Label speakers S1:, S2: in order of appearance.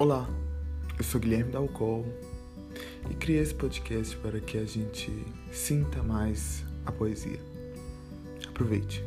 S1: Olá, eu sou Guilherme Dalcol e criei esse podcast para que a gente sinta mais a poesia. Aproveite.